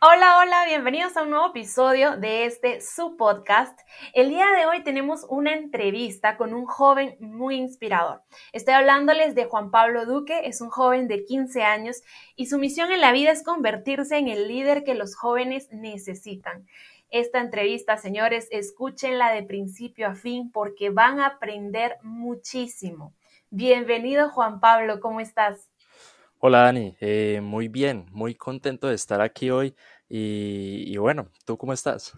Hola, hola, bienvenidos a un nuevo episodio de este su podcast. El día de hoy tenemos una entrevista con un joven muy inspirador. Estoy hablándoles de Juan Pablo Duque, es un joven de 15 años y su misión en la vida es convertirse en el líder que los jóvenes necesitan. Esta entrevista, señores, escúchenla de principio a fin porque van a aprender muchísimo. Bienvenido Juan Pablo, ¿cómo estás? Hola Dani, eh, muy bien, muy contento de estar aquí hoy y, bueno, ¿tú cómo estás?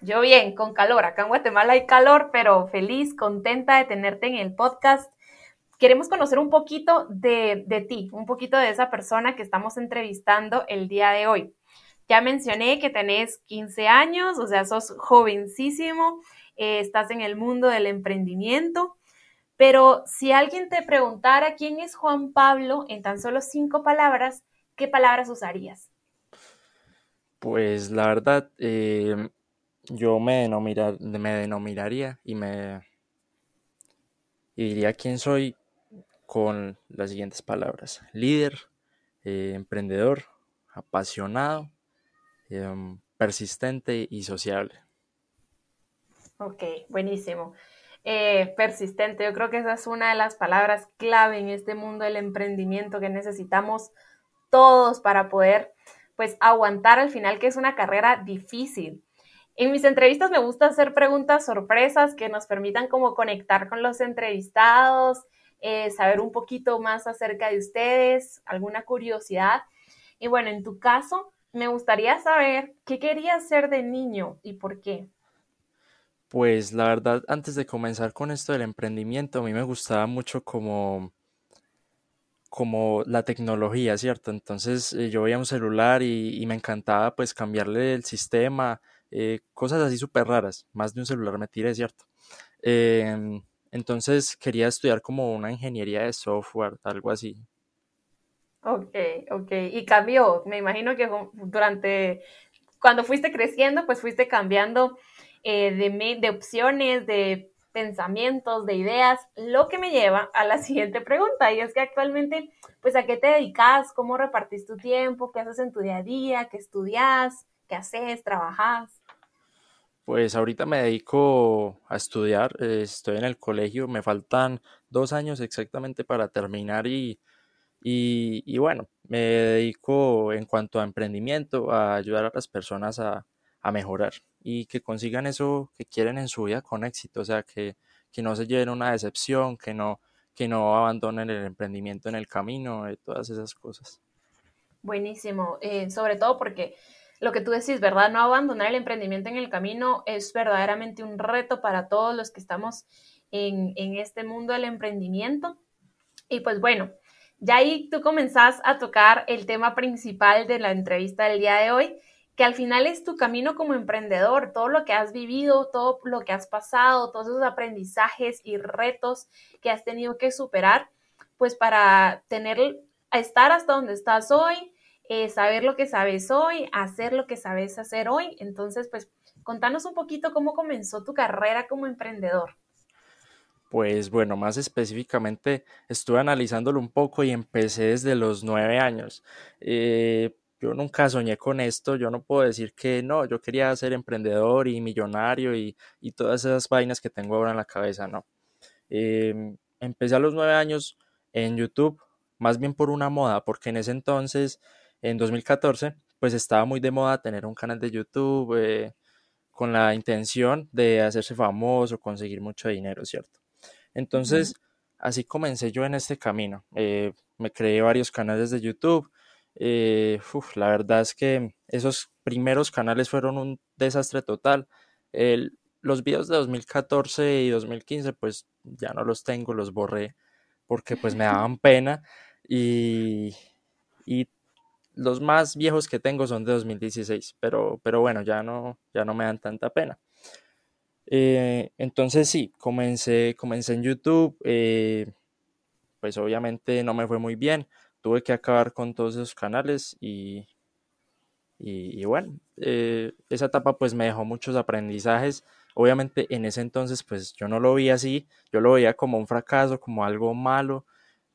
Yo bien, con calor. Acá en Guatemala hay calor, pero feliz, contenta de tenerte en el podcast. Queremos conocer un poquito de, de ti, un poquito de esa persona que estamos entrevistando el día de hoy. Ya mencioné que tenés 15 años, o sea, sos jovencísimo, eh, estás en el mundo del emprendimiento. Pero si alguien te preguntara quién es Juan Pablo en tan solo cinco palabras, ¿qué palabras usarías? Pues la verdad, em, yo me, me denominaría y me y diría quién soy con las siguientes palabras. Líder, eh, emprendedor, apasionado, em, persistente y sociable. Ok, buenísimo. Eh, persistente. Yo creo que esa es una de las palabras clave en este mundo del emprendimiento que necesitamos todos para poder pues aguantar al final que es una carrera difícil. En mis entrevistas me gusta hacer preguntas sorpresas que nos permitan como conectar con los entrevistados, eh, saber un poquito más acerca de ustedes, alguna curiosidad. Y bueno, en tu caso, me gustaría saber qué querías ser de niño y por qué. Pues la verdad, antes de comenzar con esto del emprendimiento, a mí me gustaba mucho como, como la tecnología, ¿cierto? Entonces eh, yo veía un celular y, me encantaba pues cambiarle el sistema, eh, cosas así súper raras, más de un celular me tiré, ¿cierto? Em, entonces quería estudiar como una ingeniería de software, algo así. Ok, ok. Y cambió, me imagino que durante, cuando fuiste creciendo, pues fuiste cambiando eh, de, opciones, de pensamientos, de ideas, lo que me lleva a la siguiente pregunta, y es que actualmente, pues, ¿a qué te dedicas? ¿Cómo repartís tu tiempo? ¿Qué haces en tu día a día? ¿Qué estudias? ¿Qué haces? ¿Trabajas? Pues ahorita me dedico a estudiar, estoy en el colegio, me faltan dos años exactamente para terminar y, y, y bueno, me dedico en cuanto a emprendimiento, a ayudar a las personas a, a mejorar y que consigan eso que quieren en su vida con éxito, o sea, que, que no se lleven una decepción, que no, que no abandonen el emprendimiento en el camino, de todas esas cosas. Buenísimo, eh, sobre todo porque lo que tú decís, ¿verdad? No abandonar el emprendimiento en el camino es verdaderamente un reto para todos los que estamos en, en este mundo del emprendimiento. Y pues bueno, ya ahí tú comenzás a tocar el tema principal de la entrevista del día de hoy, que al final es tu camino como emprendedor, todo lo que has vivido, todo lo que has pasado, todos esos aprendizajes y retos que has tenido que superar, pues para tener, estar hasta donde estás hoy, eh, saber lo que sabes hoy, hacer lo que sabes hacer hoy. Entonces, pues contanos un poquito cómo comenzó tu carrera como emprendedor. Pues bueno, más específicamente estuve analizándolo un poco y empecé desde los nueve años. Eh, yo nunca soñé con esto, yo no puedo decir que no, yo quería ser emprendedor y millonario y, todas esas vainas que tengo ahora en la cabeza, no. Em, empecé a los nueve años en YouTube, más bien por una moda, porque en ese entonces, en 2014, pues estaba muy de moda tener un canal de YouTube eh, con la intención de hacerse famoso, conseguir mucho dinero, ¿cierto? Entonces, así comencé yo en este camino. Eh, me creé varios canales de YouTube eh, la verdad es que esos primeros canales fueron un desastre total. los videos de 2014 y 2015 pues ya no los tengo, los borré porque pues me daban pena y, y los más viejos que tengo son de 2016, pero, pero bueno, ya no, ya no me dan tanta pena. Eh, entonces sí, comencé, comencé en YouTube, eh, pues obviamente no me fue muy bien tuve que acabar con todos esos canales y, y, bueno, eh, esa etapa pues me dejó muchos aprendizajes. Obviamente en ese entonces pues yo no lo vi así, yo lo veía como un fracaso, como algo malo,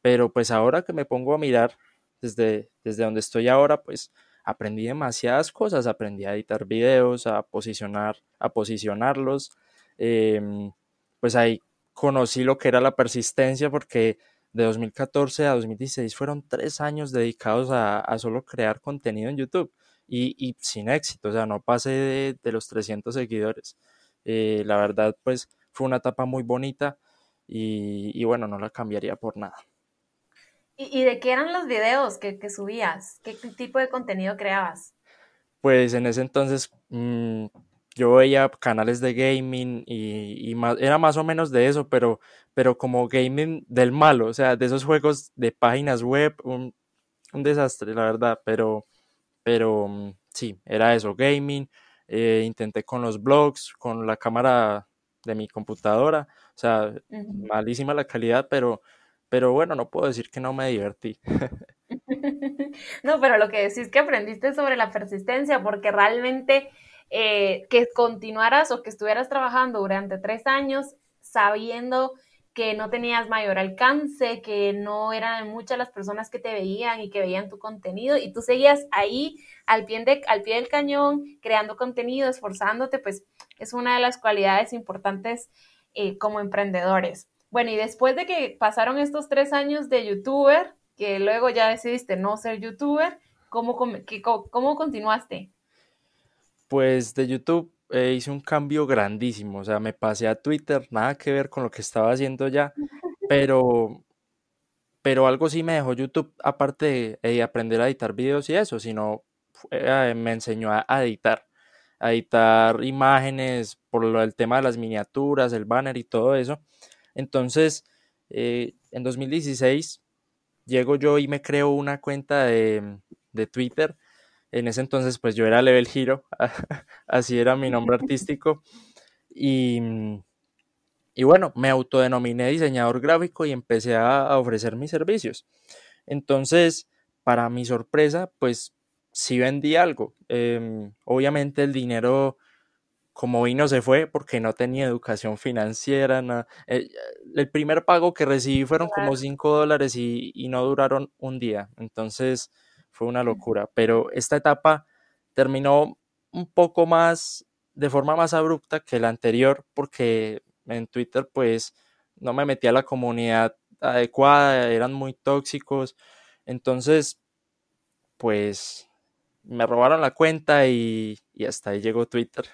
pero pues ahora que me pongo a mirar desde, desde donde estoy ahora, pues aprendí demasiadas cosas, aprendí a editar videos, a posicionar, a posicionarlos, em, pues ahí conocí lo que era la persistencia porque de 2014 a 2016 fueron tres años dedicados a, solo crear contenido en YouTube y, sin éxito, o sea, no pasé de, los 300 seguidores. Eh, la verdad, pues fue una etapa muy bonita y, bueno, no la cambiaría por nada. ¿Y, de qué eran los videos que, subías? ¿Qué, tipo de contenido creabas? Pues en ese entonces mm, yo veía canales de gaming y, era más o menos de eso, pero, pero como gaming del malo, o sea, de esos juegos de páginas web, un, desastre, la verdad, pero, pero mm, sí, era eso, gaming, eh, intenté con los blogs, con la cámara de mi computadora, o sea, malísima la calidad, pero, pero bueno, no puedo decir que no me divertí. no, pero lo que decís que aprendiste sobre la persistencia, porque realmente eh, que continuaras o que estuvieras trabajando durante tres años sabiendo que no tenías mayor alcance, que no eran muchas las personas que te veían y que veían tu contenido y tú seguías ahí al pie, de, al pie del cañón creando contenido, esforzándote, pues es una de las cualidades importantes eh, como emprendedores. Bueno, y después de que pasaron estos tres años de youtuber, que luego ya decidiste no ser youtuber, ¿cómo, cómo continuaste? Pues de YouTube eh, hice un cambio grandísimo, o sea, me pasé a Twitter, nada que ver con lo que estaba haciendo ya, pero, pero algo sí me dejó YouTube, aparte de aprender a editar videos y eso, sino eh, me enseñó a, editar, a editar imágenes por el tema de las miniaturas, el banner y todo eso. Entonces, eh, en 2016 llego yo y me creo una cuenta de, de Twitter en ese entonces, pues yo era Level Hero, así era mi nombre artístico. Y, y bueno, me autodenominé diseñador gráfico y empecé a, ofrecer mis servicios. Entonces, para mi sorpresa, pues sí vendí algo. Em, obviamente el dinero como vino se fue porque no tenía educación financiera. Eh, el, primer pago que recibí fueron como 5 dólares y, y, no duraron un día. Entonces, fue una locura, pero esta etapa terminó un poco más, de forma más abrupta que la anterior, porque en Twitter pues no me metí a la comunidad adecuada, eran muy tóxicos, entonces pues me robaron la cuenta y, y hasta ahí llegó Twitter.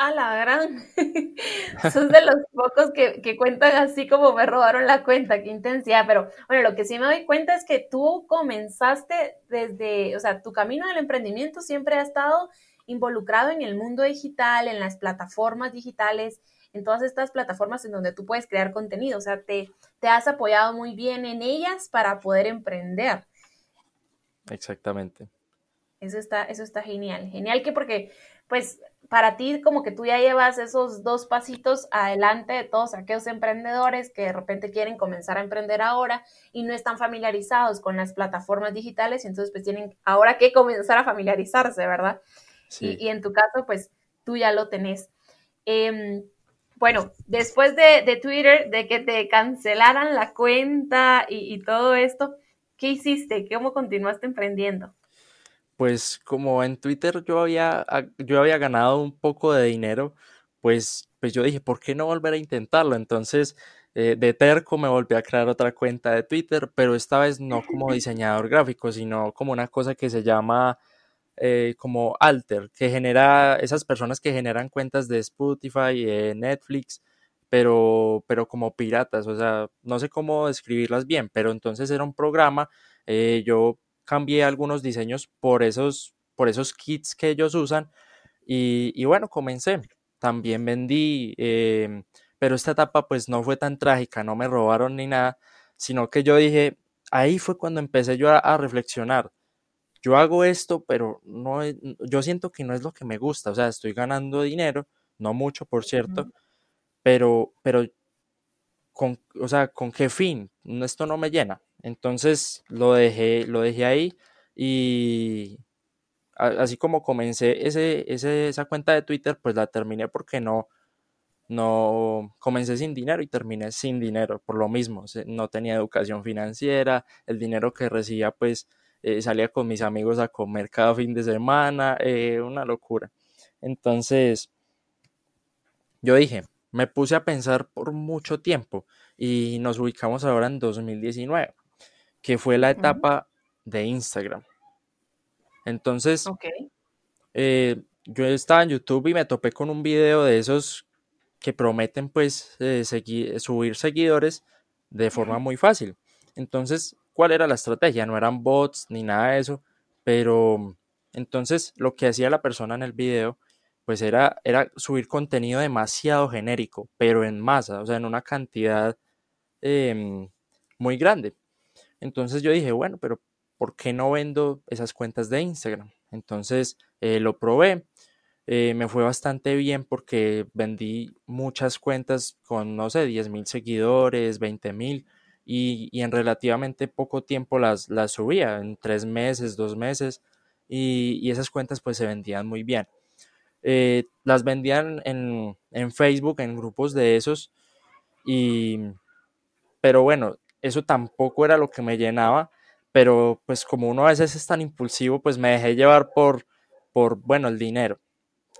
A la gran. Sos de los pocos que, que, cuentan así como me robaron la cuenta, qué intensidad. Pero bueno, lo que sí me doy cuenta es que tú comenzaste desde, o sea, tu camino del emprendimiento siempre ha estado involucrado en el mundo digital, en las plataformas digitales, en todas estas plataformas en donde tú puedes crear contenido. O sea, te, te has apoyado muy bien en ellas para poder emprender. Exactamente. Eso está, eso está genial. Genial que porque, pues, para ti como que tú ya llevas esos dos pasitos adelante de todos aquellos emprendedores que de repente quieren comenzar a emprender ahora y no están familiarizados con las plataformas digitales y entonces pues tienen ahora que comenzar a familiarizarse, ¿verdad? Y, en tu caso pues tú ya lo tenés. Em, bueno, después de, Twitter, de que te cancelaran la cuenta y, y todo esto, ¿qué hiciste? ¿Cómo continuaste emprendiendo? Pues como en Twitter yo había, ah, yo había ganado un poco de dinero, pues, pues yo dije, ¿por qué no volver a intentarlo? Entonces, eh, de terco me volví a crear otra cuenta de Twitter, pero esta vez no como diseñador gráfico, sino como una cosa que se llama eh, como Alter, que genera esas personas que generan cuentas de Spotify, eh, Netflix, pero, pero como piratas, o sea, no sé cómo describirlas bien, pero entonces era un programa, yo cambié algunos diseños por esos, por esos kits que ellos usan y, bueno, comencé. También vendí, em, pero esta etapa pues no fue tan trágica, no me robaron ni nada, sino que yo dije, ahí fue cuando empecé yo a, reflexionar. Yo hago esto, pero no, yo siento que no es lo que me gusta, o sea, estoy ganando dinero, no mucho, por cierto, pero, pero, con, o sea, ¿con qué fin? Esto no me llena. Entonces lo dejé, lo dejé ahí y así como comencé ese, esa cuenta de Twitter, pues la terminé porque no, no comencé sin dinero y terminé sin dinero por lo mismo. No tenía educación financiera, el dinero que recibía pues eh, salía con mis amigos a comer cada fin de semana, eh, una locura. Entonces, yo dije, me puse a pensar por mucho tiempo y nos ubicamos ahora en 2019, que fue la etapa de Instagram. Entonces, eh, yo estaba en YouTube y me topé con un video de esos que prometen pues eh, subir seguidores de forma muy fácil. Entonces, ¿cuál era la estrategia? No eran bots ni nada de eso, pero entonces lo que hacía la persona en el video pues era, era subir contenido demasiado genérico, pero en masa, o sea, en una cantidad em, muy grande. Entonces yo dije, bueno, pero ¿por qué no vendo esas cuentas de Instagram? Entonces eh, lo probé, eh, me fue bastante bien porque vendí muchas cuentas con, no sé, 10 mil seguidores, 20 mil, y, en relativamente poco tiempo las, las subía, en tres meses, dos meses, y, esas cuentas pues se vendían muy bien. Eh, las vendían en, en Facebook, en grupos de esos, y, pero bueno, eso tampoco era lo que me llenaba, pero pues como uno a veces es tan impulsivo, pues me dejé llevar por, por bueno, el dinero,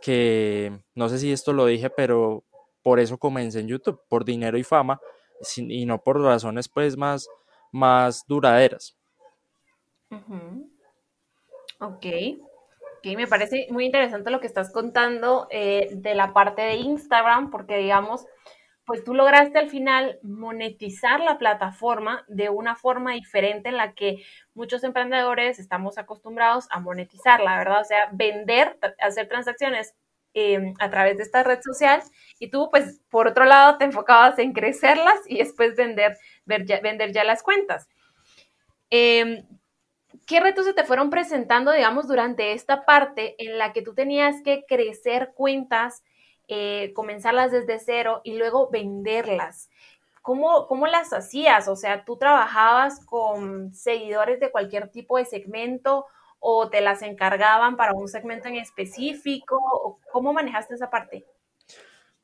que no sé si esto lo dije, pero por eso comencé en YouTube, por dinero y fama, y no por razones pues más, más duraderas. Ok. Ok, me parece muy interesante lo que estás contando eh, de la parte de Instagram, porque digamos, pues tú lograste al final monetizar la plataforma de una forma diferente en la que muchos emprendedores estamos acostumbrados a monetizar, la ¿verdad? O sea, vender, hacer transacciones em, a través de esta red social y tú, pues, por otro lado, te enfocabas en crecerlas y después vender, vender ya las cuentas. Em, ¿Qué retos se te fueron presentando, digamos, durante esta parte en la que tú tenías que crecer cuentas? Eh, comenzarlas desde cero y luego venderlas. ¿Cómo, ¿Cómo las hacías? O sea, ¿tú trabajabas con seguidores de cualquier tipo de segmento o te las encargaban para un segmento en específico? ¿Cómo manejaste esa parte?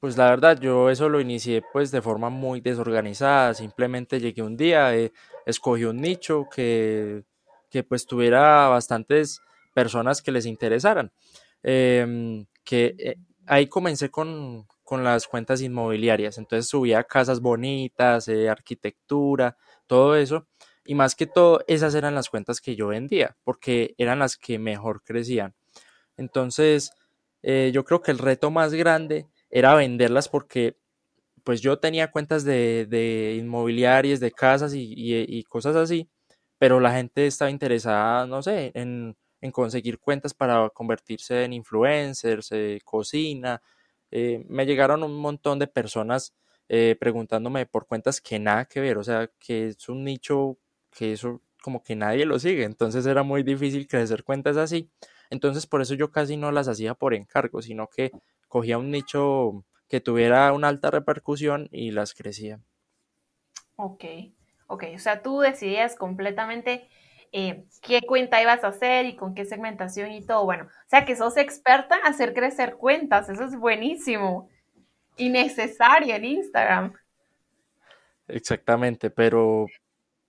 Pues la verdad, yo eso lo inicié pues de forma muy desorganizada. Simplemente llegué un día, eh, escogí un nicho que, que pues tuviera bastantes personas que les interesaran. Em, que eh, ahí comencé con, las cuentas inmobiliarias. Entonces subía casas bonitas, eh, arquitectura, todo eso. Y más que todo, esas eran las cuentas que yo vendía, porque eran las que mejor crecían. Entonces, eh, yo creo que el reto más grande era venderlas porque pues yo tenía cuentas de, de inmobiliarias, de casas y, cosas así, pero la gente estaba interesada, no sé, en, en conseguir cuentas para convertirse en influencers, eh, cocina. Eh, me llegaron un montón de personas eh, preguntándome por cuentas que nada que ver, o sea, que es un nicho que eso como que nadie lo sigue, entonces era muy difícil crecer cuentas así. Entonces por eso yo casi no las hacía por encargo, sino que cogía un nicho que tuviera una alta repercusión y las crecía. Ok, ok, o sea, tú decidías completamente eh, qué cuenta ibas a hacer y con qué segmentación y todo. Bueno, o sea que sos experta en hacer crecer cuentas, eso es buenísimo y necesario en Instagram. Exactamente, pero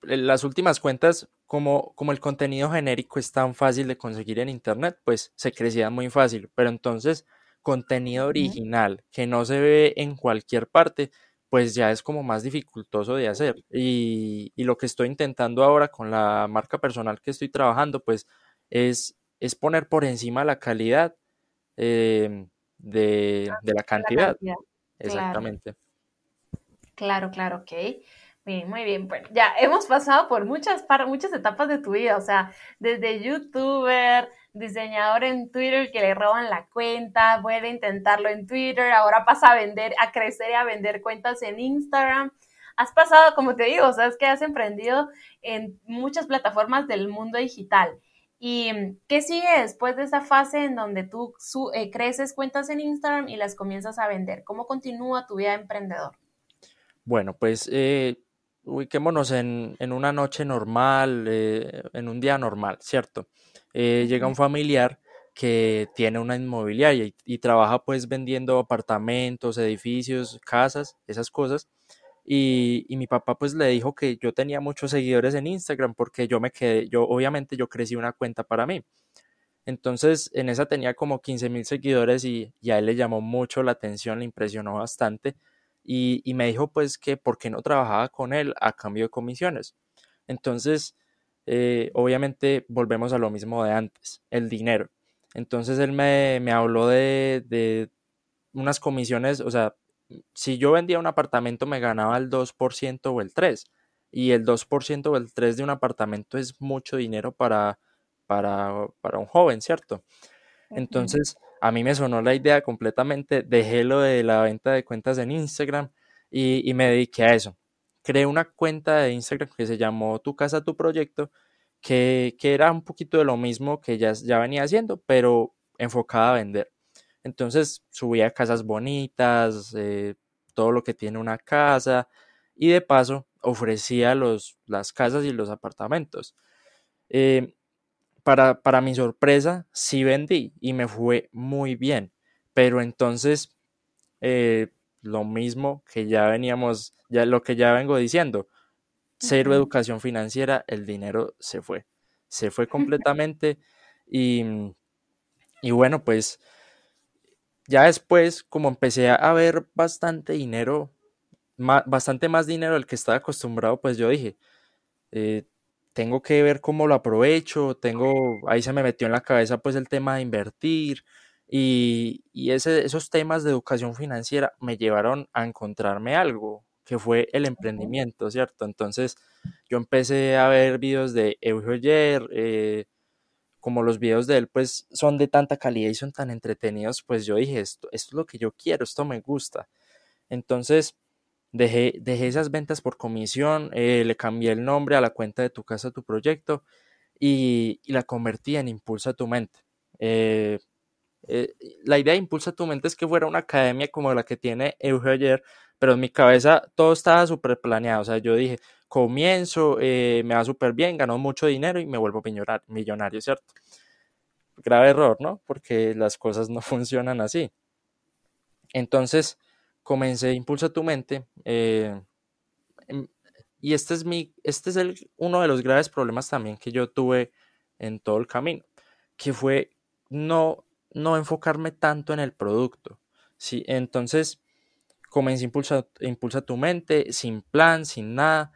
las últimas cuentas, como, como el contenido genérico es tan fácil de conseguir en Internet, pues se crecían muy fácil, pero entonces contenido original que no se ve en cualquier parte, pues ya es como más dificultoso de hacer. Y, lo que estoy intentando ahora con la marca personal que estoy trabajando, pues es, es poner por encima la calidad eh, de, la cantidad. Exactamente. Claro, claro, ok. Muy bien. Bueno, ya hemos pasado por muchas, muchas etapas de tu vida, o sea, desde youtuber, diseñador en Twitter que le roban la cuenta, vuelve a intentarlo en Twitter, ahora pasa a vender, a crecer y a vender cuentas en Instagram. Has pasado, como te digo, sabes que has emprendido en muchas plataformas del mundo digital. ¿Y qué sigue después de esa fase en donde tú eh, creces cuentas en Instagram y las comienzas a vender? ¿Cómo continúa tu vida de emprendedor? Bueno, pues eh, ubiquémonos en, una noche normal, eh, en un día normal, ¿cierto? Eh, llega un familiar que tiene una inmobiliaria y, trabaja pues vendiendo apartamentos, edificios, casas, esas cosas. Y, y, mi papá pues le dijo que yo tenía muchos seguidores en Instagram porque yo me quedé, yo obviamente yo crecí una cuenta para mí. Entonces en esa tenía como 15 mil seguidores y, y, a él le llamó mucho la atención, le impresionó bastante y, y me dijo pues que por qué no trabajaba con él a cambio de comisiones. Entonces, eh, obviamente volvemos a lo mismo de antes, el dinero. Entonces él me, me habló de, de, unas comisiones, o sea, si yo vendía un apartamento me ganaba el 2% o el 3%, y el 2% o el 3% de un apartamento es mucho dinero para, para, para un joven, ¿cierto? Entonces, a mí me sonó la idea completamente, dejé lo de la venta de cuentas en Instagram y, me dediqué a eso. Creé una cuenta de Instagram que se llamó Tu casa, tu proyecto, que, era un poquito de lo mismo que ya, ya venía haciendo, pero enfocada a vender. Entonces subía casas bonitas, eh, todo lo que tiene una casa y de paso ofrecía los, las casas y los apartamentos. Eh, para, para mi sorpresa, sí vendí y me fue muy bien. Pero entonces, eh, lo mismo que ya veníamos, ya lo que ya vengo diciendo, cero educación financiera, el dinero se fue. Se fue completamente y, y bueno, pues ya después, como empecé a ver bastante dinero, bastante más dinero del que estaba acostumbrado, pues yo dije, eh, tengo que ver cómo lo aprovecho, tengo, ahí se me metió en la cabeza pues el tema de invertir y, y ese, esos temas de educación financiera me llevaron a encontrarme algo, que fue el emprendimiento, ¿cierto? Entonces yo empecé a ver videos de Eugeo eh, como los videos de él pues son de tanta calidad y son tan entretenidos, pues yo dije, esto, esto es lo que yo quiero, esto me gusta. Entonces Dejé, esas ventas por comisión, eh, le cambié el nombre a la cuenta de tu casa, tu proyecto y, la convertí en Impulsa tu mente. Eh, eh, la idea de Impulsa tu mente es que fuera una academia como la que tiene Eugenio ayer, pero en mi cabeza todo estaba súper planeado. O sea, yo dije, comienzo, me va súper bien, gano mucho dinero y me vuelvo millonario, ¿cierto? Grave error, ¿no? Porque las cosas no funcionan así. Entonces, comencé Impulsa tu mente. Eh, em, y este es, mi, este es el, uno de los graves problemas también que yo tuve en todo el camino, que fue no, no enfocarme tanto en el producto. ¿sí? Entonces, comencé Impulsa, tu mente, sin plan, sin nada.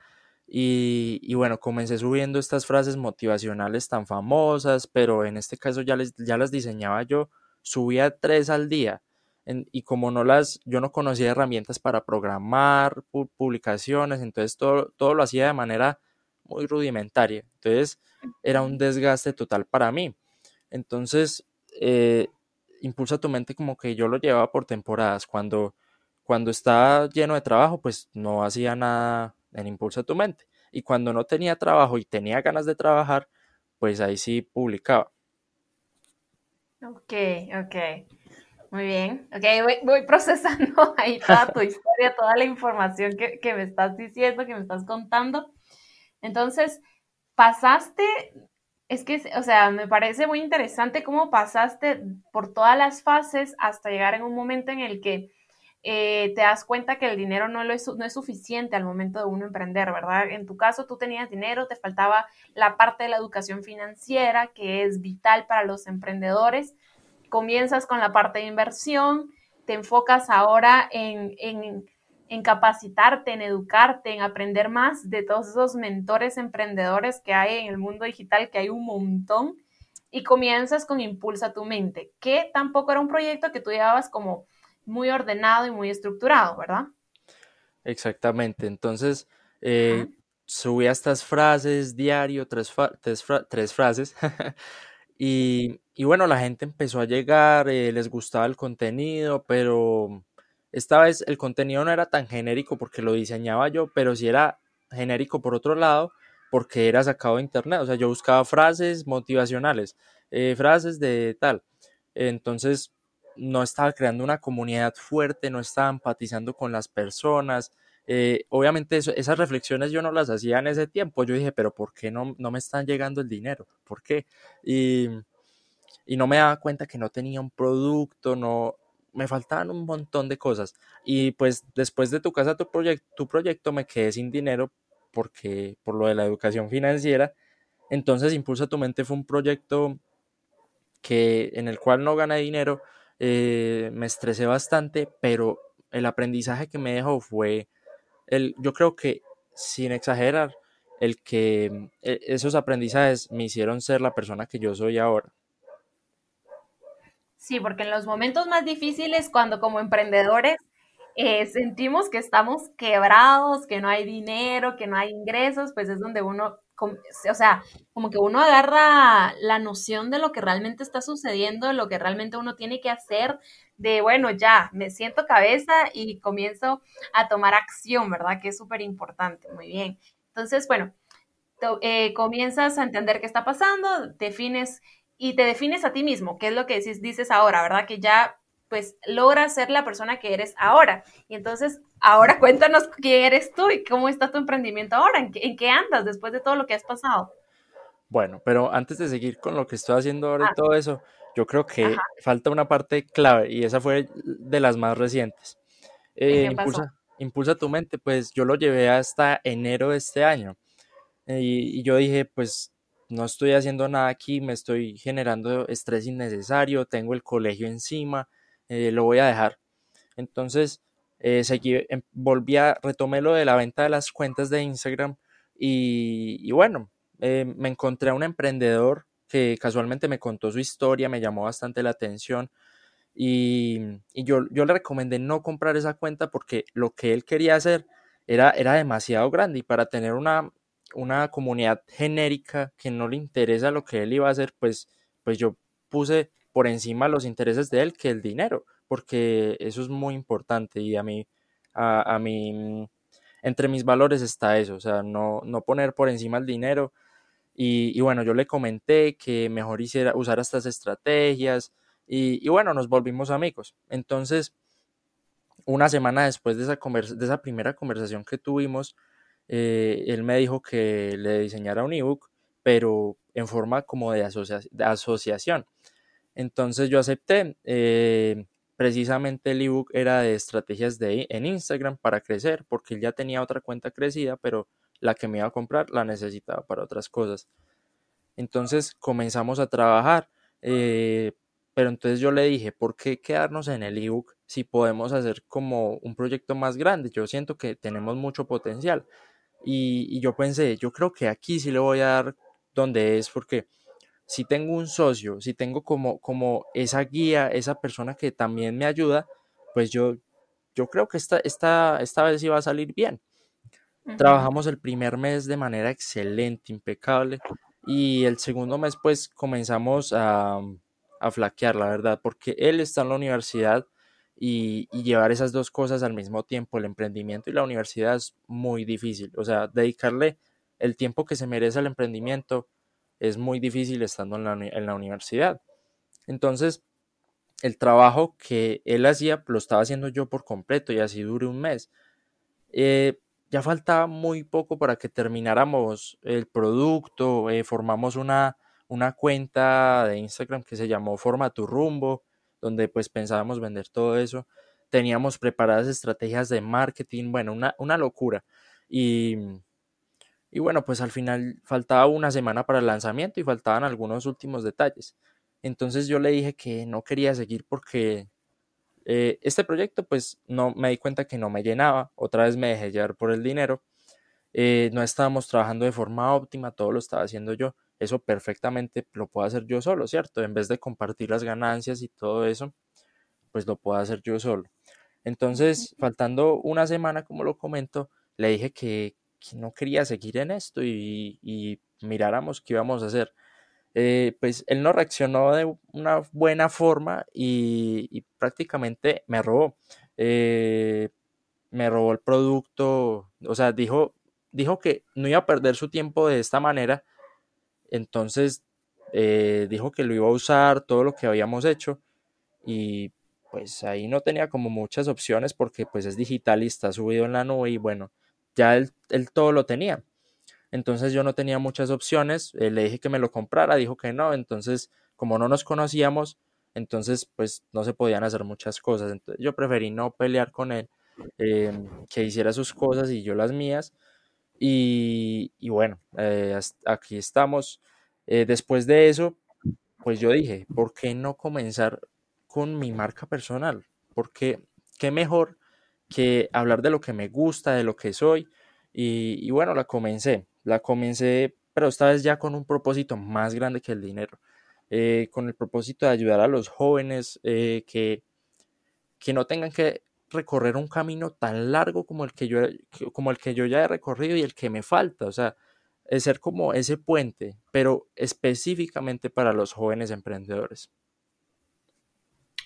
Y, y, bueno, comencé subiendo estas frases motivacionales tan famosas, pero en este caso ya, les, ya las diseñaba yo. Subía tres al día y como no las, yo no conocía herramientas para programar publicaciones, entonces todo, todo lo hacía de manera muy rudimentaria. Entonces era un desgaste total para mí. Entonces, eh, Impulsa tu mente como que yo lo llevaba por temporadas. Cuando, cuando estaba lleno de trabajo, pues no hacía nada en Impulsa tu mente. Y cuando no tenía trabajo y tenía ganas de trabajar, pues ahí sí publicaba. Ok, ok. Muy bien, ok, voy, procesando ahí toda tu historia, toda la información que, que, me estás diciendo, que me estás contando. Entonces, pasaste, es que, o sea, me parece muy interesante cómo pasaste por todas las fases hasta llegar en un momento en el que eh, te das cuenta que el dinero no, lo es, no es suficiente al momento de uno emprender, ¿verdad? En tu caso, tú tenías dinero, te faltaba la parte de la educación financiera, que es vital para los emprendedores comienzas con la parte de inversión, te enfocas ahora en, en, capacitarte, en educarte, en aprender más de todos esos mentores emprendedores que hay en el mundo digital, que hay un montón, y comienzas con Impulsa tu mente, que tampoco era un proyecto que tú llevabas como muy ordenado y muy estructurado, ¿verdad? Exactamente, entonces eh, subía estas frases diario, tres, tres frases, Y, bueno, la gente empezó a llegar, eh, les gustaba el contenido, pero esta vez el contenido no era tan genérico porque lo diseñaba yo, pero sí era genérico por otro lado porque era sacado de internet. O sea, yo buscaba frases motivacionales, eh, frases de tal. Entonces, no estaba creando una comunidad fuerte, no estaba empatizando con las personas. Eh, obviamente esas reflexiones yo no las hacía en ese tiempo. Yo dije, pero ¿por qué no, no me están llegando el dinero? ¿Por qué? Y, y no me daba cuenta que no tenía un producto, no, me faltaban un montón de cosas. Y pues después de tu casa, tu, proyecto tu proyecto, me quedé sin dinero porque por lo de la educación financiera. Entonces Impulsa tu mente fue un proyecto que en el cual no gané dinero, eh, me estresé bastante, pero el aprendizaje que me dejó fue el, yo creo que sin exagerar, el que e, esos aprendizajes me hicieron ser la persona que yo soy ahora. Sí, porque en los momentos más difíciles, cuando como emprendedores eh, sentimos que estamos quebrados, que no hay dinero, que no hay ingresos, pues es donde uno, o sea, como que uno agarra la noción de lo que realmente está sucediendo, lo que realmente uno tiene que hacer, de, bueno, ya, me siento cabeza y comienzo a tomar acción, ¿verdad? Que es súper importante, muy bien. Entonces, bueno, eh, comienzas a entender qué está pasando, defines y te defines a ti mismo, que es lo que dices, dices ahora, ¿verdad? Que ya pues logras ser la persona que eres ahora. Y entonces, ahora cuéntanos quién eres tú y cómo está tu emprendimiento ahora, en qué, andas después de todo lo que has pasado. Bueno, pero antes de seguir con lo que estoy haciendo ahora y ah. todo eso, yo creo que falta una parte clave y esa fue de las más recientes. Eh, impulsa, impulsa, tu mente, pues yo lo llevé hasta enero de este año. y, yo dije, pues no estoy haciendo nada aquí, me estoy generando estrés innecesario, tengo el colegio encima, eh, lo voy a dejar. Entonces, eh, seguí, em, volví a, retomé lo de la venta de las cuentas de Instagram y, bueno, eh, me encontré a un emprendedor que casualmente me contó su historia, me llamó bastante la atención y, yo, yo, le recomendé no comprar esa cuenta porque lo que él quería hacer era, era demasiado grande y para tener una, una comunidad genérica que no le interesa lo que él iba a hacer, pues, pues yo puse por encima los intereses de él que el dinero, porque eso es muy importante y a mí, a, mí, entre mis valores está eso, o sea, no, no poner por encima el dinero. Y, bueno, yo le comenté que mejor hiciera, usar estas estrategias y, bueno, nos volvimos amigos. Entonces, una semana después de esa, de esa primera conversación que tuvimos, eh, él me dijo que le diseñara un ebook, pero en forma como de, asociación. Entonces yo acepté. Eh, precisamente el ebook era de estrategias de, en Instagram para crecer, porque él ya tenía otra cuenta crecida, pero la que me iba a comprar la necesitaba para otras cosas. Entonces comenzamos a trabajar, eh, pero entonces yo le dije, ¿por qué quedarnos en el ebook si podemos hacer como un proyecto más grande? Yo siento que tenemos mucho potencial. Y, yo pensé, yo creo que aquí sí le voy a dar donde es, porque si tengo un socio, si tengo como, como esa guía, esa persona que también me ayuda, pues yo, yo creo que esta, esta, esta vez iba a salir bien. Trabajamos el primer mes de manera excelente, impecable, y el segundo mes pues comenzamos a, a flaquear, la verdad, porque él está en la universidad y, llevar esas dos cosas al mismo tiempo, el emprendimiento y la universidad es muy difícil. O sea, dedicarle el tiempo que se merece al emprendimiento es muy difícil estando en la, universidad. Entonces, el trabajo que él hacía lo estaba haciendo yo por completo y así duré un mes. Eh, ya faltaba muy poco para que termináramos el producto, eh, formamos una, una cuenta de Instagram que se llamó Forma tu rumbo, donde pues pensábamos vender todo eso. Teníamos preparadas estrategias de marketing, bueno, una, una locura. Y, y bueno, pues al final faltaba una semana para el lanzamiento y faltaban algunos últimos detalles. Entonces yo le dije que no quería seguir porque eh, este proyecto pues no me di cuenta que no me llenaba, otra vez me dejé llevar por el dinero, eh, no estábamos trabajando de forma óptima, todo lo estaba haciendo yo eso perfectamente lo puedo hacer yo solo, ¿cierto? En vez de compartir las ganancias y todo eso, pues lo puedo hacer yo solo. Entonces, faltando una semana, como lo comento, le dije que, no quería seguir en esto y, miráramos qué íbamos a hacer. Eh, pues él no reaccionó de una buena forma y, prácticamente me robó. Eh, me robó el producto, o sea, dijo, dijo que no iba a perder su tiempo de esta manera, entonces eh, dijo que lo iba a usar todo lo que habíamos hecho y pues ahí no tenía como muchas opciones porque pues es digital y está subido en la nube y bueno, ya él, todo lo tenía. Entonces yo no tenía muchas opciones, eh, le dije que me lo comprara, dijo que no, entonces como no nos conocíamos, entonces pues no se podían hacer muchas cosas. Entonces yo preferí no pelear con él, em, que hiciera sus cosas y yo las mías. Y, bueno, eh, aquí estamos. Eh, después de eso, pues yo dije, ¿por qué no comenzar con mi marca personal? Porque qué mejor que hablar de lo que me gusta, de lo que soy. Y, bueno, la comencé. La comencé, pero esta vez ya con un propósito más grande que el dinero. Eh, con el propósito de ayudar a los jóvenes eh, que, que no tengan que recorrer un camino tan largo como el que yo como el que yo ya he recorrido y el que me falta, o sea, es ser como ese puente, pero específicamente para los jóvenes emprendedores.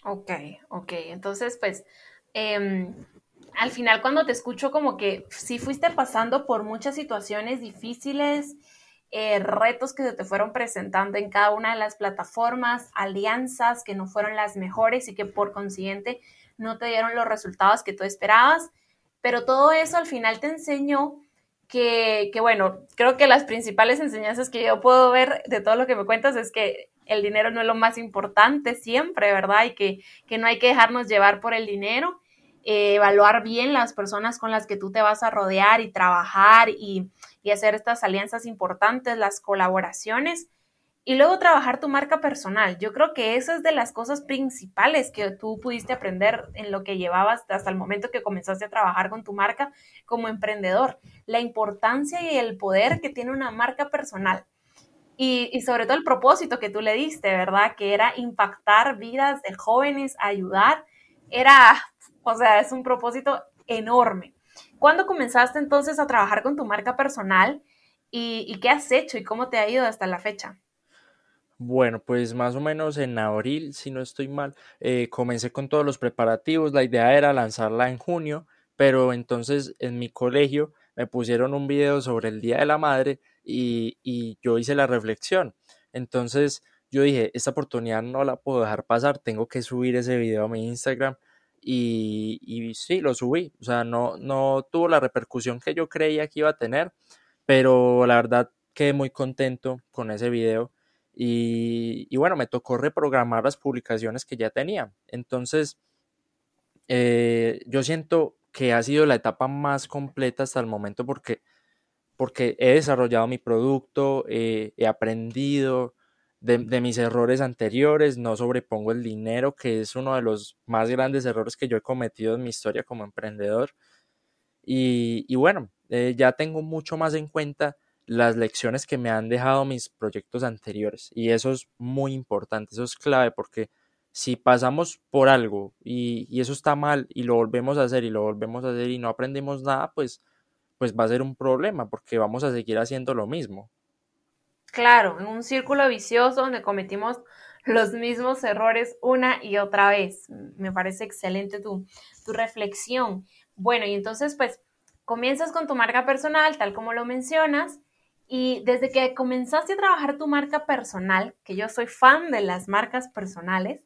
Ok, ok, entonces pues em, al final cuando te escucho como que sí fuiste pasando por muchas situaciones difíciles, eh, retos que se te fueron presentando en cada una de las plataformas, alianzas que no fueron las mejores y que por consiguiente no te dieron los resultados que tú esperabas, pero todo eso al final te enseñó que, que, bueno, creo que las principales enseñanzas que yo puedo ver de todo lo que me cuentas es que el dinero no es lo más importante siempre, ¿verdad? Y que, que no hay que dejarnos llevar por el dinero eh, evaluar bien las personas con las que tú te vas a rodear y trabajar y, y hacer estas alianzas importantes, las colaboraciones y luego trabajar tu marca personal. Yo creo que eso es de las cosas principales que tú pudiste aprender en lo que llevabas hasta el momento que comenzaste a trabajar con tu marca como emprendedor. La importancia y el poder que tiene una marca personal. Y, y, sobre todo el propósito que tú le diste, ¿verdad? Que era impactar vidas de jóvenes, ayudar. Era o sea, es un propósito enorme. ¿Cuándo comenzaste entonces a trabajar con tu marca personal y, qué has hecho y cómo te ha ido hasta la fecha? Bueno, pues más o menos en abril, si no estoy mal, eh, comencé con todos los preparativos. La idea era lanzarla en junio, pero entonces en mi colegio me pusieron un video sobre el Día de la Madre y, y yo hice la reflexión. Entonces yo dije, esta oportunidad no la puedo dejar pasar, tengo que subir ese video a mi Instagram y, y, sí, lo subí. O sea, no, no tuvo la repercusión que yo creía que iba a tener, pero la verdad quedé muy contento con ese video. Y, y bueno, me tocó reprogramar las publicaciones que ya tenía. Entonces, eh, yo siento que ha sido la etapa más completa hasta el momento porque, porque he desarrollado mi producto, eh, he aprendido, de, mis errores anteriores, no sobrepongo el dinero, que es uno de los más grandes errores que yo he cometido en mi historia como emprendedor. Y, bueno, eh, ya tengo mucho más en cuenta las lecciones que me han dejado mis proyectos anteriores. Y eso es muy importante, eso es clave porque si pasamos por algo y, y, eso está mal y lo volvemos a hacer y lo volvemos a hacer y no aprendemos nada, pues, pues va a ser un problema porque vamos a seguir haciendo lo mismo. Claro, en un círculo vicioso donde cometimos los mismos errores una y otra vez. Me parece excelente tu, tu reflexión. Bueno, y entonces pues comienzas con tu marca personal, tal como lo mencionas, y desde que comenzaste a trabajar tu marca personal, que yo soy fan de las marcas personales,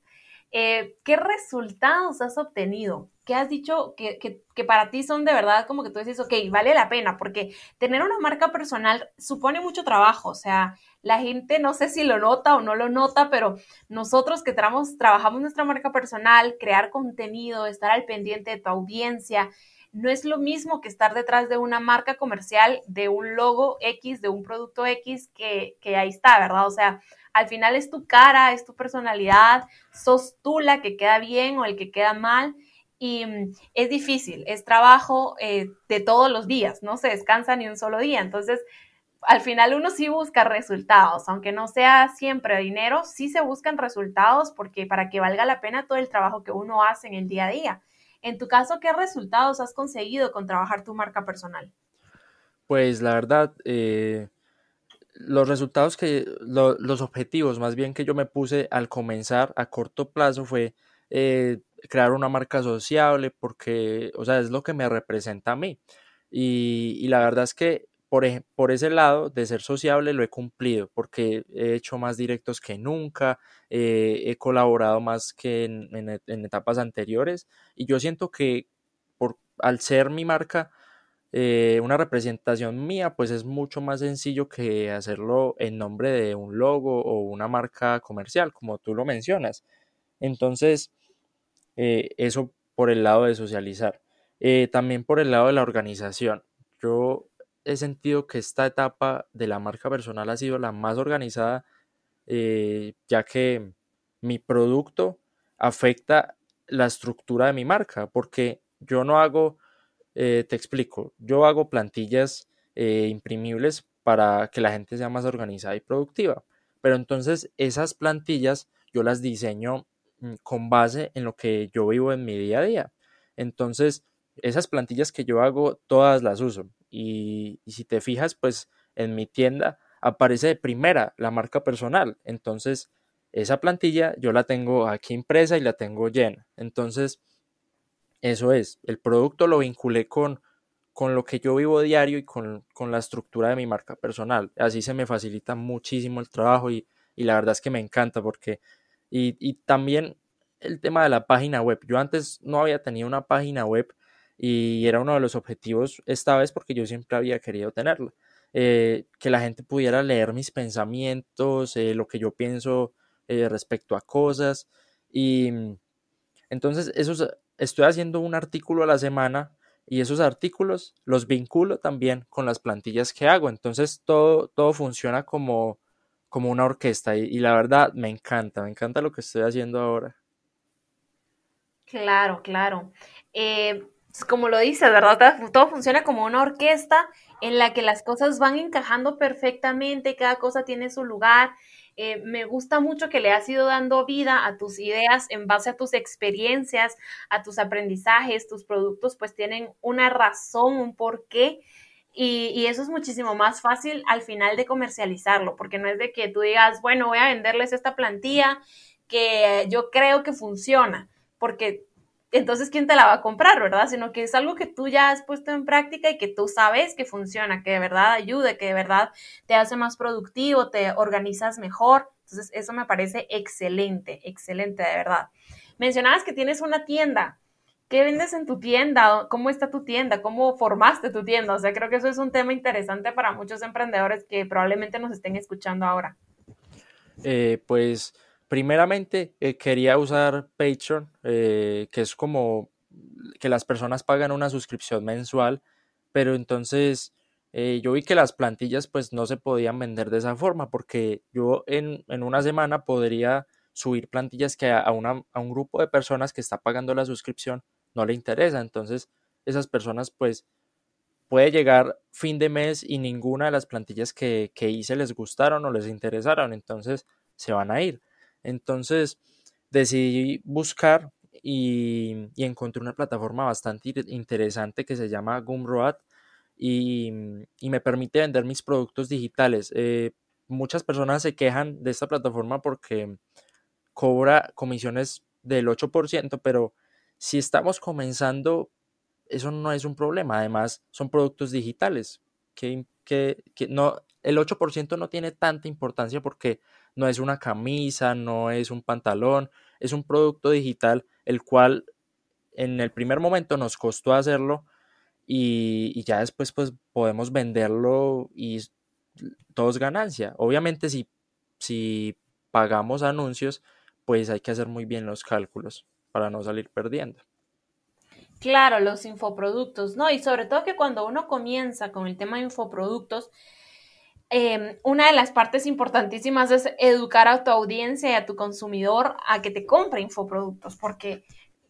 eh, ¿qué resultados has obtenido? ¿Qué has dicho que, que, para ti son de verdad como que tú dices, ok, vale la pena? Porque tener una marca personal supone mucho trabajo, o sea, la gente no sé si lo nota o no lo nota, pero nosotros que trabajamos, trabajamos nuestra marca personal, crear contenido, estar al pendiente de tu audiencia, no es lo mismo que estar detrás de una marca comercial, de un logo X, de un producto X, que, que ahí está, ¿verdad? O sea, al final es tu cara, es tu personalidad, sos tú la que queda bien o el que queda mal. Y mm, es difícil, es trabajo eh, de todos los días, no se descansa ni un solo día. Entonces, al final uno sí busca resultados, aunque no sea siempre dinero, sí se buscan resultados porque para que valga la pena todo el trabajo que uno hace en el día a día. En tu caso, ¿qué resultados has conseguido con trabajar tu marca personal? Pues la verdad, eh, los resultados que, los objetivos más bien que yo me puse al comenzar a corto plazo fue eh, crear una marca sociable porque, o sea, es lo que me representa a mí. Y, la verdad es que por, por, ese lado de ser sociable lo he cumplido porque he hecho más directos que nunca, eh, he colaborado más que en, en, etapas anteriores y yo siento que por, al ser mi marca eh, una representación mía, pues es mucho más sencillo que hacerlo en nombre de un logo o una marca comercial, como tú lo mencionas. Entonces, eh, eso por el lado de socializar. Eh, también por el lado de la organización. Yo he sentido que esta etapa de la marca personal ha sido la más organizada, ya que mi producto afecta la estructura de mi marca, porque yo no hago eh, te explico, yo hago plantillas eh, imprimibles para que la gente sea más organizada y productiva, pero entonces esas plantillas yo las diseño con base en lo que yo vivo en mi día a día. Entonces, esas plantillas que yo hago, todas las uso. Y, y si te fijas, pues en mi tienda aparece de primera la marca personal. Entonces, esa plantilla yo la tengo aquí impresa y la tengo llena. Entonces, eso es, el producto lo vinculé con, con lo que yo vivo diario y con, la estructura de mi marca personal. Así se me facilita muchísimo el trabajo y, la verdad es que me encanta porque, y, también el tema de la página web. Yo antes no había tenido una página web y era uno de los objetivos esta vez porque yo siempre había querido tenerla. Eh, que la gente pudiera leer mis pensamientos, eh, lo que yo pienso eh, respecto a cosas. Y entonces eso es estoy haciendo un artículo a la semana y esos artículos los vinculo también con las plantillas que hago. Entonces todo, todo funciona como, como una orquesta y, la verdad me encanta, me encanta lo que estoy haciendo ahora. Claro, claro. Eh, como lo dices, ¿verdad? Todo funciona como una orquesta en la que las cosas van encajando perfectamente, cada cosa tiene su lugar eh, me gusta mucho que le has ido dando vida a tus ideas en base a tus experiencias, a tus aprendizajes, tus productos pues tienen una razón, un porqué. Y, y, eso es muchísimo más fácil al final de comercializarlo, porque no es de que tú digas, bueno, voy a venderles esta plantilla que yo creo que funciona, porque entonces quién te la va a comprar, ¿verdad? Sino que es algo que tú ya has puesto en práctica y que tú sabes que funciona, que de verdad ayude, que de verdad te hace más productivo, te organizas mejor. Entonces, eso me parece excelente, excelente, de verdad. Mencionabas que tienes una tienda. ¿Qué vendes en tu tienda? ¿Cómo está tu tienda? ¿Cómo formaste tu tienda? O sea, creo que eso es un tema interesante para muchos emprendedores que probablemente nos estén escuchando ahora. Eh, pues Primeramente, eh, quería usar Patreon, eh, que es como que las personas pagan una suscripción mensual, pero entonces eh, yo vi que las plantillas pues no se podían vender de esa forma, porque yo en, una semana podría subir plantillas que a, una, a un grupo de personas que está pagando la suscripción no le interesa, entonces esas personas pues puede llegar fin de mes y ninguna de las plantillas que, que hice les gustaron o les interesaron, entonces se van a ir. Entonces decidí buscar y, encontré una plataforma bastante interesante que se llama Gumroad y, me permite vender mis productos digitales. Eh, muchas personas se quejan de esta plataforma porque cobra comisiones del 8%, pero si estamos comenzando, eso no es un problema. Además, son productos digitales que, que, que no, el 8% no tiene tanta importancia porque no es una camisa, no es un pantalón, es un producto digital el cual en el primer momento nos costó hacerlo y, ya después pues podemos venderlo y todo es ganancia. Obviamente si, si pagamos anuncios pues hay que hacer muy bien los cálculos para no salir perdiendo. Claro, los infoproductos, ¿no? Y sobre todo que cuando uno comienza con el tema de infoproductos, Em, una de las partes importantísimas es educar a tu audiencia y a tu consumidor a que te compre infoproductos, porque,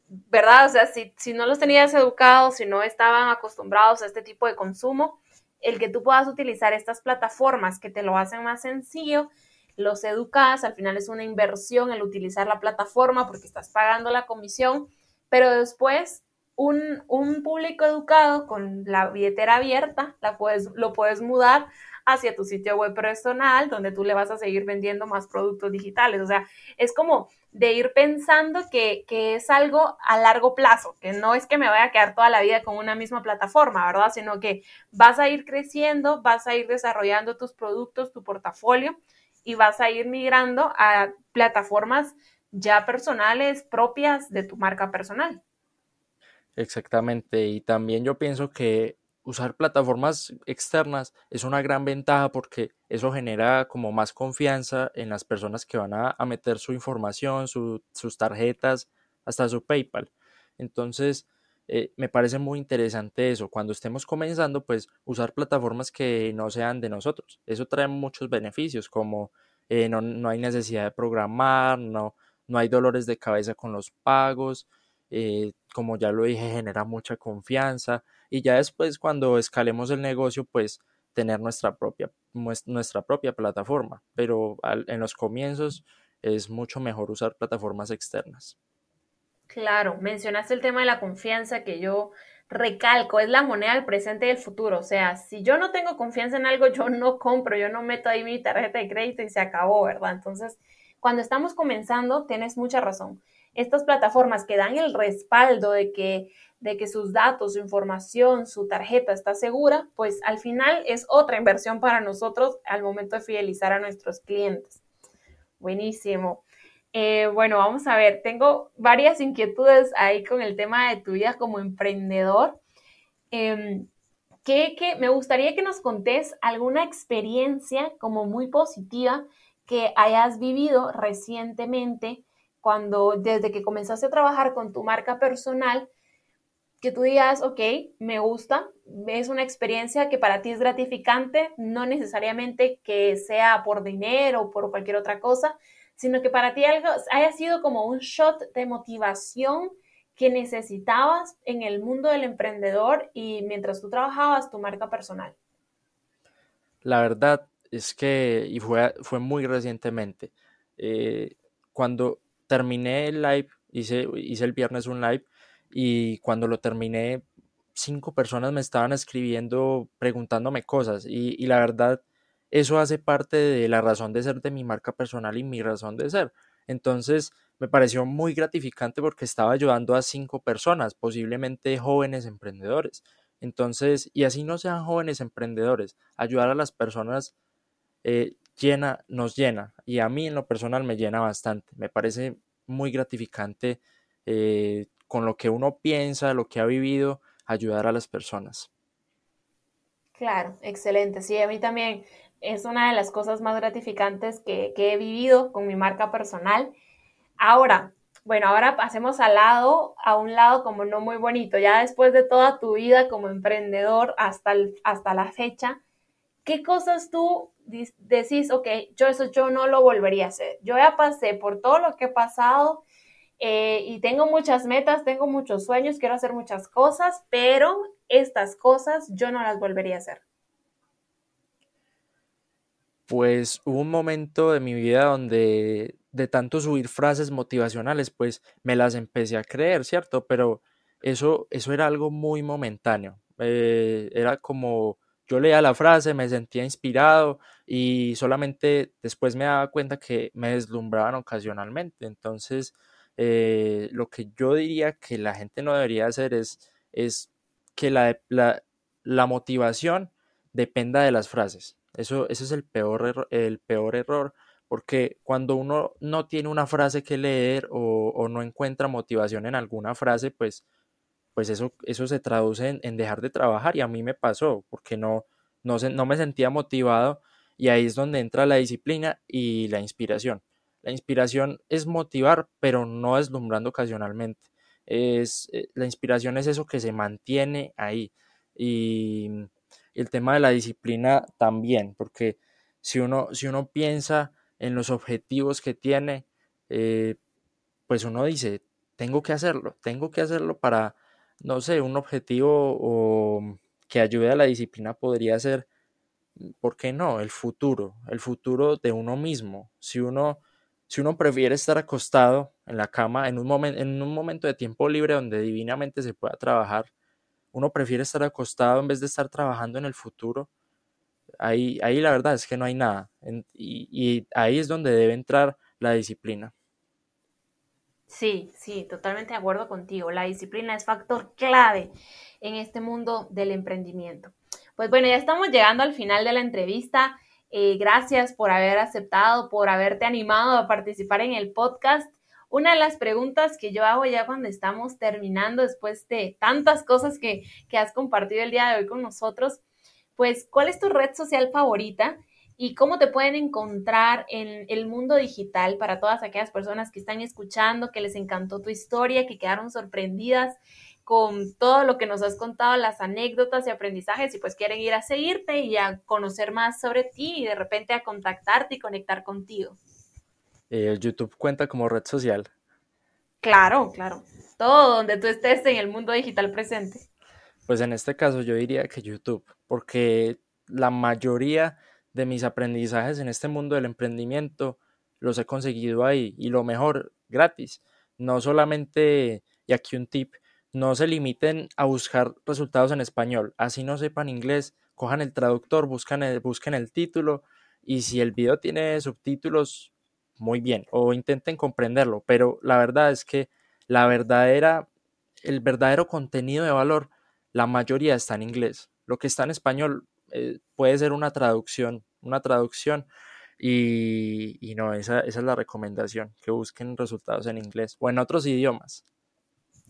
¿verdad? O sea, si, si no los tenías educados, si no estaban acostumbrados a este tipo de consumo, el que tú puedas utilizar estas plataformas que te lo hacen más sencillo, los educas, al final es una inversión el utilizar la plataforma porque estás pagando la comisión, pero después un, un público educado con la billetera abierta la puedes, lo puedes mudar hacia tu sitio web personal, donde tú le vas a seguir vendiendo más productos digitales. O sea, es como de ir pensando que, es algo a largo plazo, que no es que me vaya a quedar toda la vida con una misma plataforma, ¿verdad? Sino que vas a ir creciendo, vas a ir desarrollando tus productos, tu portafolio y vas a ir migrando a plataformas ya personales propias de tu marca personal. Exactamente, y también yo pienso que usar plataformas externas es una gran ventaja porque eso genera como más confianza en las personas que van a, meter su información, sus tarjetas, hasta su PayPal. Entonces, eh, me parece muy interesante eso. Cuando estemos comenzando, pues usar plataformas que no sean de nosotros. Eso trae muchos beneficios, como eh, no, hay necesidad de programar, no, no hay dolores de cabeza con los pagos, eh, como ya lo dije, genera mucha confianza y ya después cuando escalemos el negocio, pues tener nuestra propia, nuestra propia plataforma, pero en los comienzos es mucho mejor usar plataformas externas. Claro, mencionaste el tema de la confianza que yo recalco, es la moneda del presente y del futuro. O sea, si yo no tengo confianza en algo, yo no compro, yo no meto ahí mi tarjeta de crédito y se acabó, ¿verdad? Entonces, cuando estamos comenzando, tienes mucha razón. Estas plataformas que dan el respaldo de que, de que sus datos, su información, su tarjeta está segura, pues al final es otra inversión para nosotros al momento de fidelizar a nuestros clientes. Buenísimo. Eh, bueno, vamos a ver, tengo varias inquietudes ahí con el tema de tu vida como emprendedor. Em, que, me gustaría que nos contés alguna experiencia como muy positiva que hayas vivido recientemente cuando desde que comenzaste a trabajar con tu marca personal, que tú digas, ok, me gusta, es una experiencia que para ti es gratificante, no necesariamente que sea por dinero o por cualquier otra cosa, sino que para ti algo haya sido como un shot de motivación que necesitabas en el mundo del emprendedor y mientras tú trabajabas tu marca personal. La verdad es que, y fue, fue muy recientemente, eh, cuando terminé el live, hice, hice el viernes un live y cuando lo terminé, cinco personas me estaban escribiendo preguntándome cosas y, y la verdad eso hace parte de la razón de ser de mi marca personal y mi razón de ser. Entonces, me pareció muy gratificante porque estaba ayudando a cinco personas, posiblemente jóvenes emprendedores. Entonces, y así no sean jóvenes emprendedores, ayudar a las personas eh, llena, nos llena. Y a mí en lo personal me llena bastante. Me parece muy gratificante eh, con lo que uno piensa, lo que ha vivido, ayudar a las personas. Claro, excelente. Sí, a mí también es una de las cosas más gratificantes que, he vivido con mi marca personal. Ahora, bueno, ahora pasemos al lado, a un lado como no muy bonito. Ya después de toda tu vida como emprendedor hasta, hasta la fecha, ¿qué cosas tú decís, ok, yo eso yo no lo volvería a hacer? Yo ya pasé por todo lo que he pasado eh, y tengo muchas metas, tengo muchos sueños, quiero hacer muchas cosas, pero estas cosas yo no las volvería a hacer pues hubo un momento de mi vida donde de tanto subir frases motivacionales, pues me las empecé a creer, ¿cierto? Pero eso, eso era algo muy momentáneo. Eh, era como yo leía la frase, me sentía inspirado y solamente después me daba cuenta que me deslumbraban ocasionalmente. Entonces, eh, lo que yo diría que la gente no debería hacer es, es que la, la, la motivación dependa de las frases. Eso, ese es el peor, el peor error, porque cuando uno no tiene una frase que leer o, no encuentra motivación en alguna frase, pues, pues eso, eso se traduce en, dejar de trabajar y a mí me pasó, porque no, no, no me sentía motivado y ahí es donde entra la disciplina y la inspiración. La inspiración es motivar, pero no deslumbrando ocasionalmente. Es, eh, la inspiración es eso que se mantiene ahí. Y, el tema de la disciplina también, porque si uno, si uno piensa en los objetivos que tiene, eh, pues uno dice, tengo que hacerlo, tengo que hacerlo para, no sé, un objetivo o que ayude a la disciplina podría ser, ¿por qué no? El futuro, el futuro de uno mismo. Si uno, si uno prefiere estar acostado en la cama en un, momento en un momento de tiempo libre donde divinamente se pueda trabajar, uno prefiere estar acostado en vez de estar trabajando en el futuro, ahí, ahí la verdad es que no hay nada. y, ahí es donde debe entrar la disciplina. Sí, sí, totalmente de acuerdo contigo. La disciplina es factor clave en este mundo del emprendimiento. Pues bueno, ya estamos llegando al final de la entrevista. Eh, gracias por haber aceptado, por haberte animado a participar en el podcast. Una de las preguntas que yo hago ya cuando estamos terminando, después de tantas cosas que, que has compartido el día de hoy con nosotros, pues, ¿cuál es tu red social favorita? y cómo te pueden encontrar en el mundo digital para todas aquellas personas que están escuchando, que les encantó tu historia, que quedaron sorprendidas con todo lo que nos has contado, las anécdotas y aprendizajes, y pues quieren ir a seguirte y a conocer más sobre ti y de repente a contactarte y conectar contigo. Eh, YouTube cuenta como red social. Claro, claro. Todo donde tú estés en el mundo digital presente. Pues en este caso yo diría que YouTube, porque la mayoría de mis aprendizajes en este mundo del emprendimiento los he conseguido ahí y lo mejor, gratis. No solamente, y aquí un tip, no se limiten a buscar resultados en español, así no sepan inglés, cojan el traductor, buscan el, busquen el título y si el video tiene subtítulos, muy bien, o intenten comprenderlo, pero la verdad es que la verdadera, el verdadero contenido de valor, la mayoría está en inglés. Lo que está en español eh, puede ser una traducción, una traducción. Y, no, esa, esa, es la recomendación, que busquen resultados en inglés o en otros idiomas.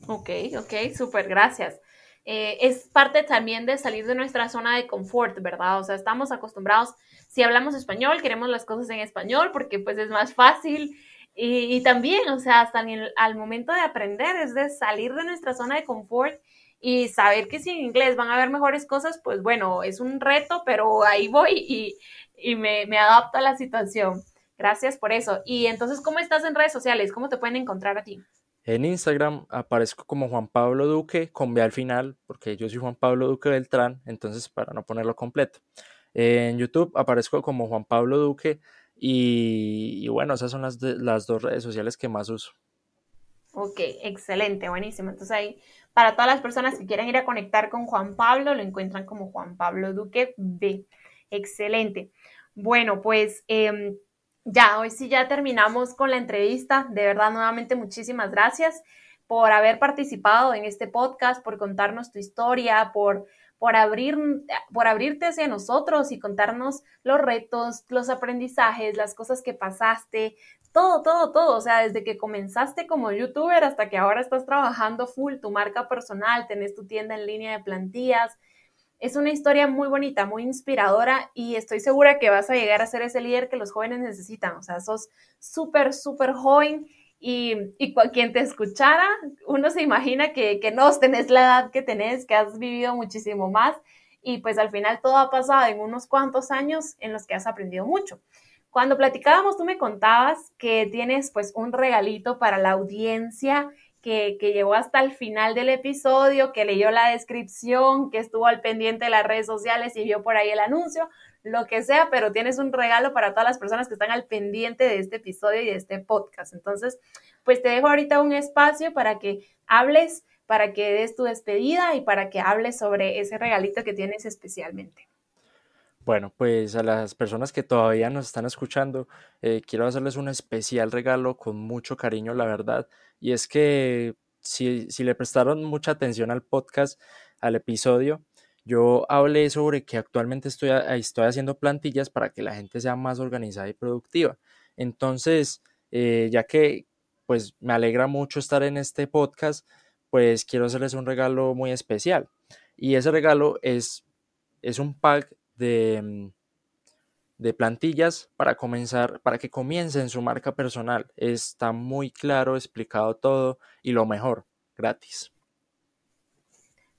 Ok, ok, súper, gracias. Eh, es parte también de salir de nuestra zona de confort, ¿verdad? O sea, estamos acostumbrados, si hablamos español, queremos las cosas en español porque pues es más fácil. Y, también, o sea, hasta al momento de aprender, es de salir de nuestra zona de confort y saber que si en inglés van a haber mejores cosas, pues bueno, es un reto, pero ahí voy y, me, me, adapto a la situación. Gracias por eso. Y entonces, ¿cómo estás en redes sociales? ¿Cómo te pueden encontrar a ti? En Instagram aparezco como Juan Pablo Duque, con B al final, porque yo soy Juan Pablo Duque Beltrán, entonces para no ponerlo completo. En YouTube aparezco como Juan Pablo Duque y, bueno, esas son las, las dos redes sociales que más uso. Ok, excelente, buenísimo. Entonces ahí para todas las personas que quieran ir a conectar con Juan Pablo, lo encuentran como Juan Pablo Duque B. Excelente. Bueno, pues em, ya, hoy sí ya terminamos con la entrevista. De verdad, nuevamente muchísimas gracias por haber participado en este podcast, por contarnos tu historia, por, por, abrir, por abrirte hacia nosotros y contarnos los retos, los aprendizajes, las cosas que pasaste, todo, todo, todo, o sea, desde que comenzaste como youtuber hasta que ahora estás trabajando full tu marca personal, tenés tu tienda en línea de plantillas. Es una historia muy bonita, muy inspiradora y estoy segura que vas a llegar a ser ese líder que los jóvenes necesitan. O sea, sos súper, súper joven y, y quien te escuchara, uno se imagina que, que no tenés la edad que tenés, que has vivido muchísimo más y pues al final todo ha pasado en unos cuantos años en los que has aprendido mucho. Cuando platicábamos, tú me contabas que tienes pues un regalito para la audiencia que, que, llegó hasta el final del episodio, que leyó la descripción, que estuvo al pendiente de las redes sociales y vio por ahí el anuncio, lo que sea, pero tienes un regalo para todas las personas que están al pendiente de este episodio y de este podcast. Entonces, pues te dejo ahorita un espacio para que hables, para que des tu despedida y para que hables sobre ese regalito que tienes especialmente. Bueno, pues a las personas que todavía nos están escuchando, eh, quiero hacerles un especial regalo con mucho cariño, la verdad. Y es que si, si le prestaron mucha atención al podcast, al episodio, yo hablé sobre que actualmente estoy, estoy haciendo plantillas para que la gente sea más organizada y productiva. Entonces, eh, ya que pues me alegra mucho estar en este podcast, pues quiero hacerles un regalo muy especial. Y ese regalo es, es un pack Mm, de, plantillas para comenzar, para que comiencen su marca personal. Está muy claro, explicado todo y lo mejor, gratis.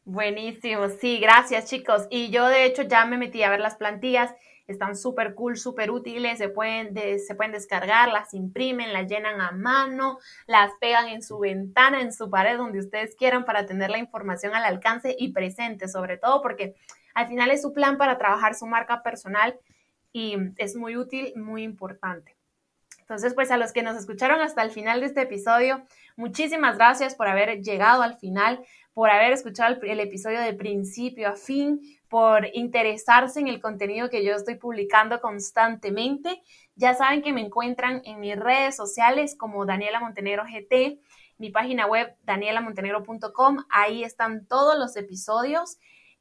Buenísimo, sí, gracias chicos. Y yo de hecho ya me metí a ver las plantillas, están súper cool, súper útiles, se pueden, se pueden descargar, las imprimen, las llenan a mano, las pegan en su ventana, en su pared, donde ustedes quieran para tener la información al alcance y presente, sobre todo porque al final es su plan para trabajar su marca personal y es muy útil, muy importante. Entonces, pues a los que nos escucharon hasta el final de este episodio, muchísimas gracias por haber llegado al final, por haber escuchado el, episodio de principio a fin, por interesarse en el contenido que yo estoy publicando constantemente. Ya saben que me encuentran en mis redes sociales como Daniela Montenegro GT, mi página web danielamontenegro.com, ahí están todos los episodios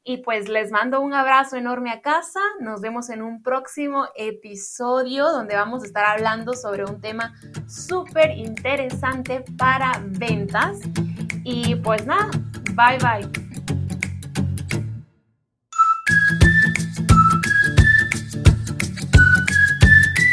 Y pues les mando un abrazo enorme a casa. Nos vemos en un próximo episodio donde vamos a estar hablando sobre un tema súper interesante para ventas. Y pues nada, bye bye.